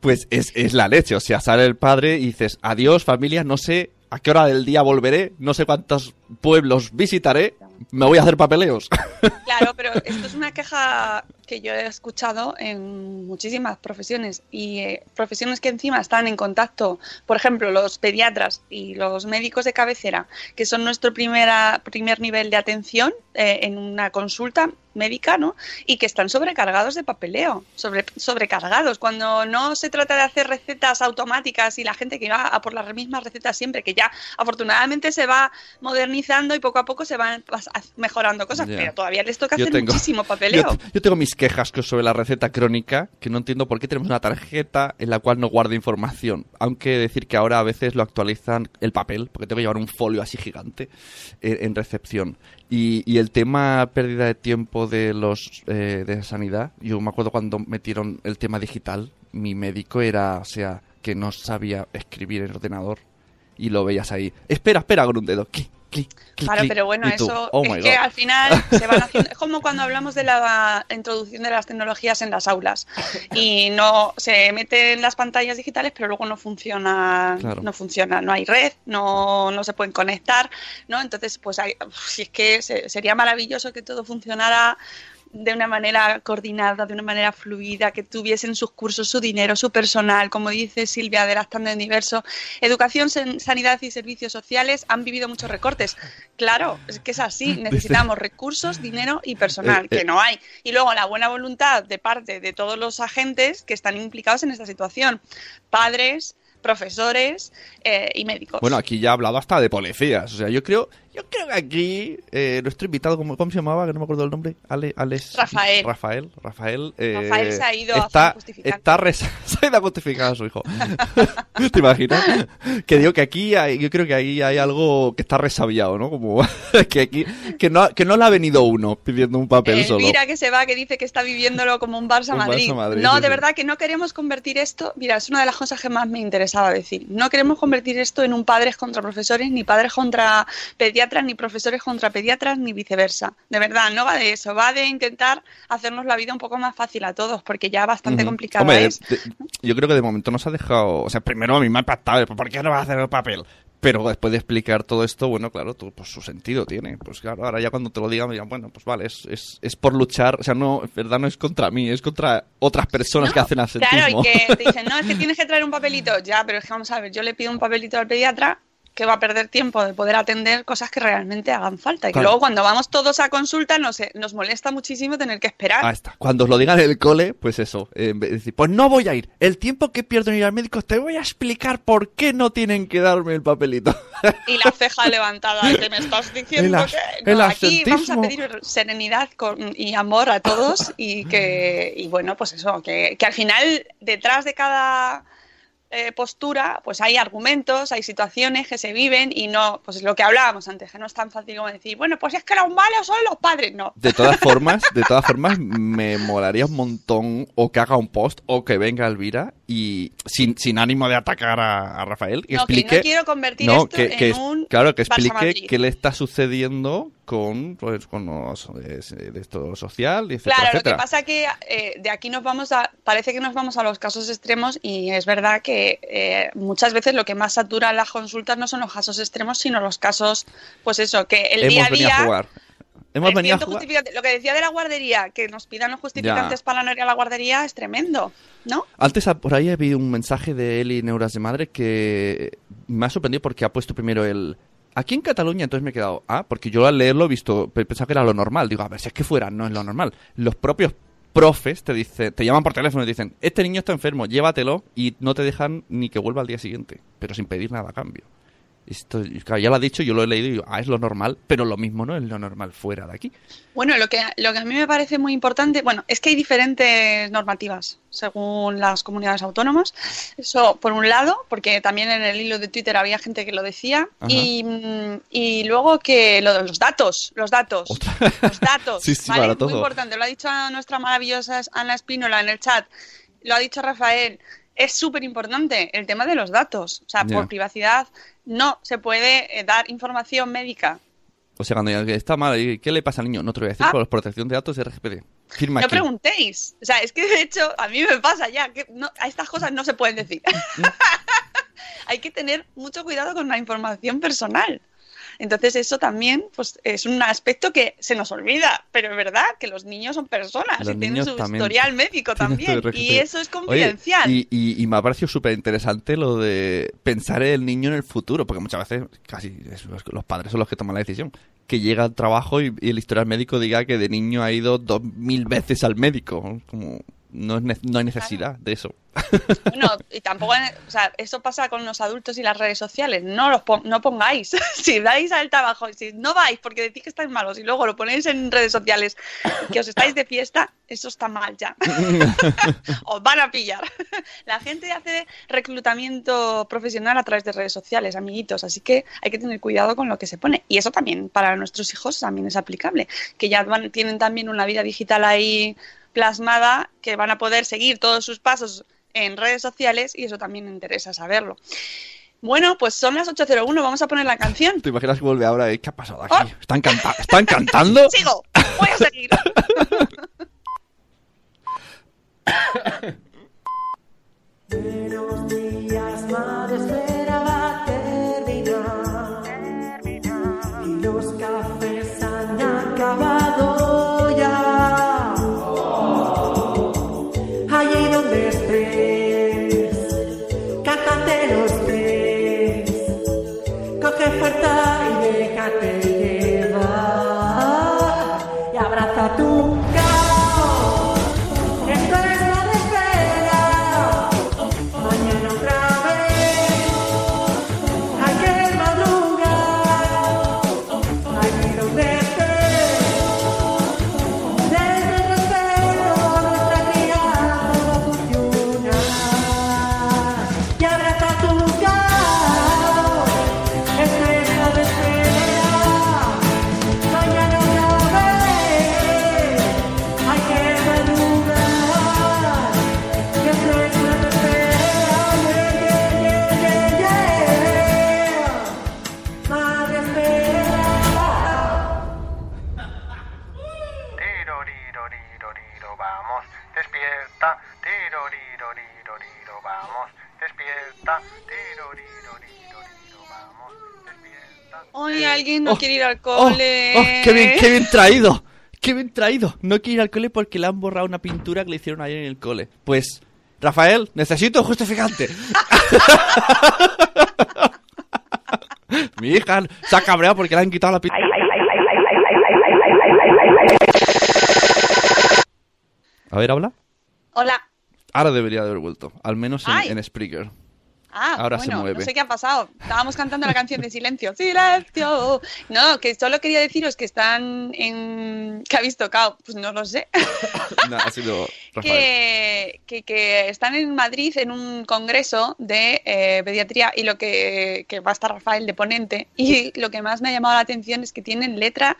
Pues es, es la leche, o sea, sale el padre y dices, adiós familia, no sé a qué hora del día volveré, no sé cuántos pueblos visitaré, me voy a hacer papeleos. Claro, pero esto es una queja que yo he escuchado en muchísimas profesiones y eh, profesiones que encima están en contacto, por ejemplo, los pediatras y los médicos de cabecera, que son nuestro primera, primer nivel de atención eh, en una consulta médica, ¿no? Y que están sobrecargados de papeleo, sobre, sobrecargados. Cuando no se trata de hacer recetas automáticas y la gente que va a por las mismas recetas siempre, que ya afortunadamente se va modernizando y poco a poco se van mejorando cosas, pero todavía les toca Yo hacer tengo- muchísimo papeleo. Yo, yo tengo mis quejas que sobre la receta crónica, que no entiendo por qué tenemos una tarjeta en la cual no guarda información. Aunque decir que ahora a veces lo actualizan el papel, porque tengo que llevar un folio así gigante eh, en recepción. Y, y el tema pérdida de tiempo de los eh, de sanidad, yo me acuerdo cuando metieron el tema digital, mi médico era, o sea, que no sabía escribir en el ordenador y lo veías ahí. Espera, espera con un dedo. Clic, clic, clic, Claro, clic. pero bueno, eso oh es que God. al final se van haciendo. Es como cuando hablamos de la introducción de las tecnologías en las aulas y no se meten las pantallas digitales, pero luego no funciona, Claro. no funciona, no hay red, no, no se pueden conectar, ¿no? Entonces, pues hay, si es que se- sería maravilloso que todo funcionara de una manera coordinada, de una manera fluida, que tuviesen sus cursos, su dinero, su personal, como dice Silvia de la Stand Universo. Educación, san- sanidad y servicios sociales han vivido muchos recortes. Claro, es que es así. Necesitamos recursos, dinero y personal, Eh, eh. que no hay. Y luego la buena voluntad de parte de todos los agentes que están implicados en esta situación. Padres, profesores eh, y médicos. Bueno, aquí ya ha hablado hasta de policías. O sea, yo creo, yo creo que aquí eh, nuestro invitado, ¿cómo, cómo se llamaba? Que no me acuerdo el nombre. Ale, Alex, Rafael. Rafael. Rafael. eh, Rafael se ha ido a está, hacer justificante. está se ha ido a justificar a su hijo. ¿Te imaginas? Que digo que aquí hay- yo creo que ahí hay algo que está resabiado, ¿no? Como que aquí que no, que no le ha venido uno pidiendo un papel solo. Elvira que se va, que dice que está viviéndolo como un Barça Un Madrid. Barça Madrid, no, sí, de sí. verdad que no queremos convertir esto. Mira, es una de las cosas que más me interesaba decir. No queremos convertir esto en un padres contra profesores, ni padres contra pediatras, ni profesores contra pediatras, ni viceversa. De verdad, no va de eso. Va de intentar hacernos la vida un poco más fácil a todos, porque ya bastante Hombre, es. de- yo creo que de momento nos ha dejado. O sea, primero a mí me ha impactado. ¿Por qué no vas a hacer el papel? Pero después de explicar todo esto, bueno, claro, tú, pues su sentido tiene. Pues claro, ahora ya cuando te lo digan, me dirán, bueno, pues vale, es, es, es por luchar. O sea, no, en verdad no es contra mí, es contra otras personas que hacen Claro, ascetismo. y que te dicen, no, es que tienes que traer un papelito. Ya, pero es que vamos a ver, yo le pido un papelito al pediatra que va a perder tiempo de poder atender cosas que realmente hagan falta. Y que luego cuando vamos todos a consulta nos, nos molesta muchísimo tener que esperar. Ahí está. Cuando os lo digan en el cole, pues eso. eh, decir, pues no voy a ir. El tiempo que pierdo en ir al médico, te voy a explicar por qué no tienen que darme el papelito. Y la ceja levantada, que me estás diciendo El que el aquí vamos a pedir serenidad con- y amor a todos y que y bueno pues eso que, que al final detrás de cada eh, postura pues hay argumentos hay situaciones que se viven y no pues es lo que hablábamos antes que no es tan fácil como decir bueno pues es que los malos son los padres no De todas formas, de todas formas, me molaría un montón o que haga un post o que venga Elvira y sin, sin ánimo de atacar a, a Rafael y No, que explique. no quiero convertir No, esto que- en que- un claro, que explique qué le está sucediendo con, pues, con los, de esto social, etcétera, Claro, lo que pasa que eh, de aquí nos vamos a, parece que nos vamos a los casos extremos y es verdad que eh, muchas veces lo que más satura las consultas no son los casos extremos, sino los casos, pues eso, que el Hemos día a venido día... a jugar. Hemos venido a jugar. Lo que decía de la guardería, que nos pidan los justificantes Ya. para no ir a la guardería es tremendo, ¿no? Antes a- por ahí he visto un mensaje de Eli Neuras de Madre que me ha sorprendido porque ha puesto primero el... Aquí en Cataluña, entonces me he quedado, ah, porque yo al leerlo he visto, pe- pensaba que era lo normal. Digo, a ver, si es que fuera, no es lo normal. Los propios profes te dicen, te llaman por teléfono y te dicen, este niño está enfermo, llévatelo y no te dejan ni que vuelva al día siguiente, pero sin pedir nada a cambio. Esto, claro, ya lo ha dicho, yo lo he leído y digo, ah, es lo normal, pero lo mismo no es lo normal fuera de aquí. Bueno, lo que, lo que a mí me parece muy importante, bueno, es que hay diferentes normativas según las comunidades autónomas. Eso, por un lado, porque también en el hilo de Twitter había gente que lo decía. Y, y luego que lo de los datos, los datos, los datos, Sí, sí, ¿vale? para Muy importante, lo ha dicho nuestra maravillosa Ana Espínola en el chat, lo ha dicho Rafael. Es súper importante el tema de los datos. O sea, Ya. por privacidad no se puede eh, dar información médica O sea, cuando está mal, ¿y ¿qué le pasa al niño? No te lo voy a decir Ah. por protección de datos de RGPD. Firma No aquí. preguntéis. O sea, es que de hecho a mí me pasa ya que no, a estas cosas no se pueden decir. Hay que tener mucho cuidado con la información personal. Entonces eso también pues, es un aspecto que se nos olvida, pero es verdad que los niños son personas Los y tienen su también historial médico también y eso es Oye, confidencial. y, y- y me ha parecido súper interesante lo de pensar en el niño en el futuro, porque muchas veces casi los padres son los que toman la decisión. Que llega al trabajo y, y el historial médico diga que de niño ha ido dos mil veces al médico. Como no, es no hay necesidad de eso. Bueno, y tampoco, o sea, eso pasa con los adultos y las redes sociales. No los pon- no pongáis. si dais al trabajo, si no vais porque decís que estáis malos y luego lo ponéis en redes sociales que os estáis de fiesta, eso está mal ya. os van a pillar. La gente hace reclutamiento profesional a través de redes sociales, amiguitos, así que hay que tener cuidado con lo que se pone. Y eso también para nuestros hijos también es aplicable, que ya van- tienen también una vida digital ahí plasmada, que van a poder seguir todos sus pasos en redes sociales y eso también me interesa saberlo. Bueno, pues son las 8.01, vamos a poner la canción. ¿Te imaginas que vuelve ahora? eh? ¿Qué ha pasado aquí? ¿Están, canta- ¿Están cantando? Sigo, voy a seguir. Buenos días, madre, espera No Oh, quiere ir al ¡Oh! cole. ¡Oh! ¡Qué bien, qué bien traído! ¡Qué bien traído! No quiere ir al cole porque le han borrado una pintura que le hicieron ayer en el cole. Pues, Rafael, necesito un justificante. Mi hija se ha cabreado porque le han quitado la pizza. A ver, habla. Hola. Ahora debería de haber vuelto. Al menos en, en Spreaker. Ah, Ahora se bueno, mueve. no sé qué ha pasado. Estábamos cantando la canción de Silencio. ¡Silencio! No, que solo quería deciros que están en... ¿Qué habéis tocado? Pues no lo sé. No, ha sido Rafael. que, que, que están en Madrid en un congreso de eh, pediatría y lo que, que va a estar Rafael de ponente. Y lo que más me ha llamado la atención es que tienen letra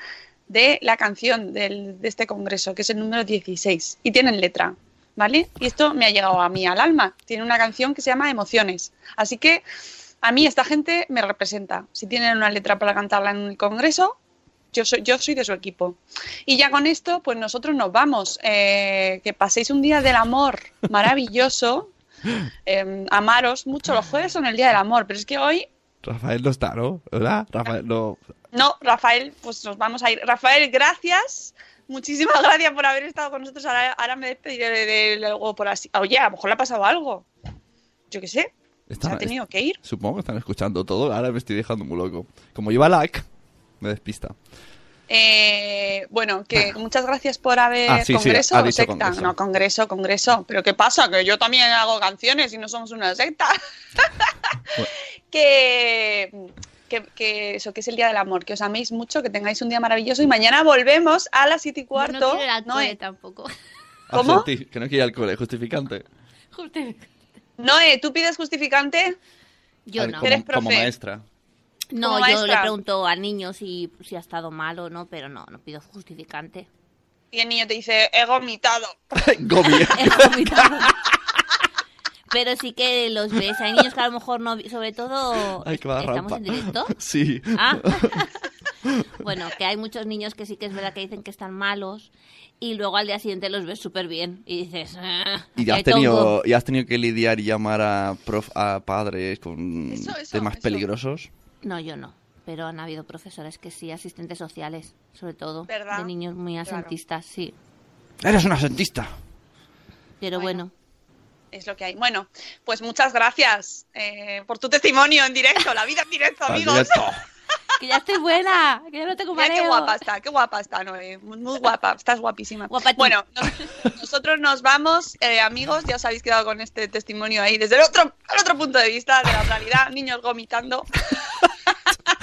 de la canción del- de este congreso, que es el número 16. Y tienen letra, ¿vale? Y esto me ha llegado a mí al alma. Tiene una canción que se llama Emociones. Así que a mí esta gente me representa. Si tienen una letra para cantarla en el congreso, yo soy, yo soy de su equipo. Y ya con esto, pues nosotros nos vamos. Eh, que paséis un día del amor maravilloso. Eh, amaros mucho. Los jueves son el día del amor, pero es que hoy, Rafael no está, ¿no? ¿Verdad? Rafael no. no, Rafael, pues nos vamos a ir. Rafael, gracias. Muchísimas gracias por haber estado con nosotros. Ahora, ahora me despediré de, de- de algo por así. Oye, a lo mejor le ha pasado algo. Yo qué sé. Se ha tenido que ir. Supongo que están escuchando todo. Ahora me estoy dejando muy loco. Como lleva like, me despista. Eh, bueno, que muchas gracias por haber Ah, sí, congreso o secta. congreso. No, congreso, congreso. Pero ¿qué pasa? Que yo también hago canciones y no somos una secta. que, que, que eso, que es el día del amor, que os améis mucho, que tengáis un día maravilloso y mañana volvemos a las siete y cuarto. no quiero ir al cole Noé. tampoco. ¿Cómo? Absentí, que no quiere ir al cole, justificante. Noé, ¿tú pides justificante? Yo Al- no. Como, Eres profe. como maestra. No, Como yo le pregunto al niño si, si ha estado mal o no, pero no, no pido justificante. Y el niño te dice, he vomitado. He vomitado. Pero sí que los ves. Hay niños que a lo mejor no. vi- Sobre todo. Ay, que va ¿Estamos rampa. en directo? Sí. Ah. bueno, que hay muchos niños que sí que es verdad que dicen que están malos. Y luego al día siguiente los ves súper bien. Y dices. "Ah, Y has tenido, tongo". y has tenido que lidiar y llamar a, prof, a padres con Eso, eso, temas eso. peligrosos. No, yo no. Pero han habido profesores que sí, asistentes sociales, sobre todo. ¿Verdad? De niños muy Claro. asentistas, sí. Eres una sentista. Pero bueno. Es lo que hay. Bueno, pues muchas gracias eh, por tu testimonio en directo, la vida en directo, amigos. directo. Que ya estoy buena, que ya no tengo Mira mareo. qué guapa está, qué guapa está, Noé. Muy, muy guapa, estás guapísima. Guapa tú. Bueno, nos- nosotros nos vamos, eh, amigos, ya os habéis quedado con este testimonio ahí desde el otro, el otro punto de vista de la realidad, niños vomitando.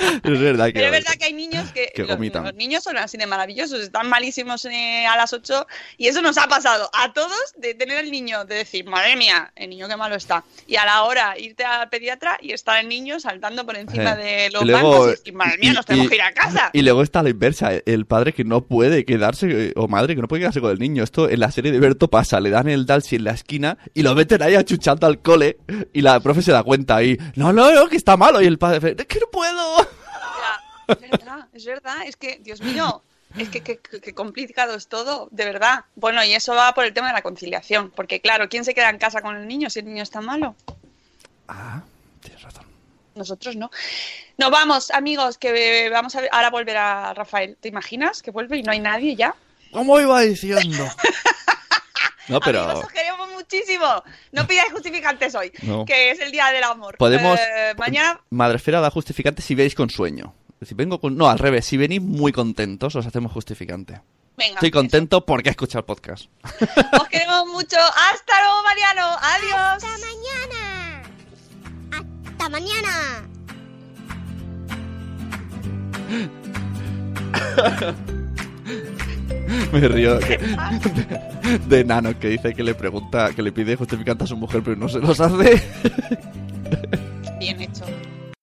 Es verdad que. Pero es verdad que hay niños que, Que los, los niños son así de maravillosos, están malísimos eh, a las 8 y eso nos ha pasado a todos de tener el niño, de decir, madre mía, el niño qué malo está. Y a la hora irte al pediatra y estar el niño saltando por encima Eh, de los y luego- bancos y madre mía, y- nos tenemos y- que ir a casa. Y luego está la inversa, el padre que no puede quedarse, eh, o madre que no puede quedarse con el niño. Esto en la serie de Berto pasa, le dan el Dalsi en la esquina y lo meten ahí achuchando al cole y la profe se da cuenta ahí, no, no, no, que está malo. Y el padre, es que no puedo. Es verdad, es verdad, es que, Dios mío, es que qué que, que complicado es todo, de verdad. Bueno, y eso va por el tema de la conciliación, porque claro, ¿quién se queda en casa con el niño si el niño está malo? Ah, tienes razón. Nosotros no. Nos vamos, amigos, que vamos a ver, ahora volver a Rafael. ¿Te imaginas que vuelve y no hay nadie ya? ¿Cómo iba diciendo? No, Amigos, pero os queremos muchísimo. No pidáis justificantes hoy, No. que es el día del amor. podemos... Eh, mañana Madresfera da justificante si veis con sueño. Si vengo con... No, al revés, si venís muy contentos os hacemos justificante. Venga, Estoy contento porque he escuchado el podcast. os queremos mucho. Hasta luego, Mariano. Adiós. Hasta mañana. Hasta mañana. Me río que- de, de Nano que dice que le pregunta, que le pide justificante a su mujer, pero no se los hace.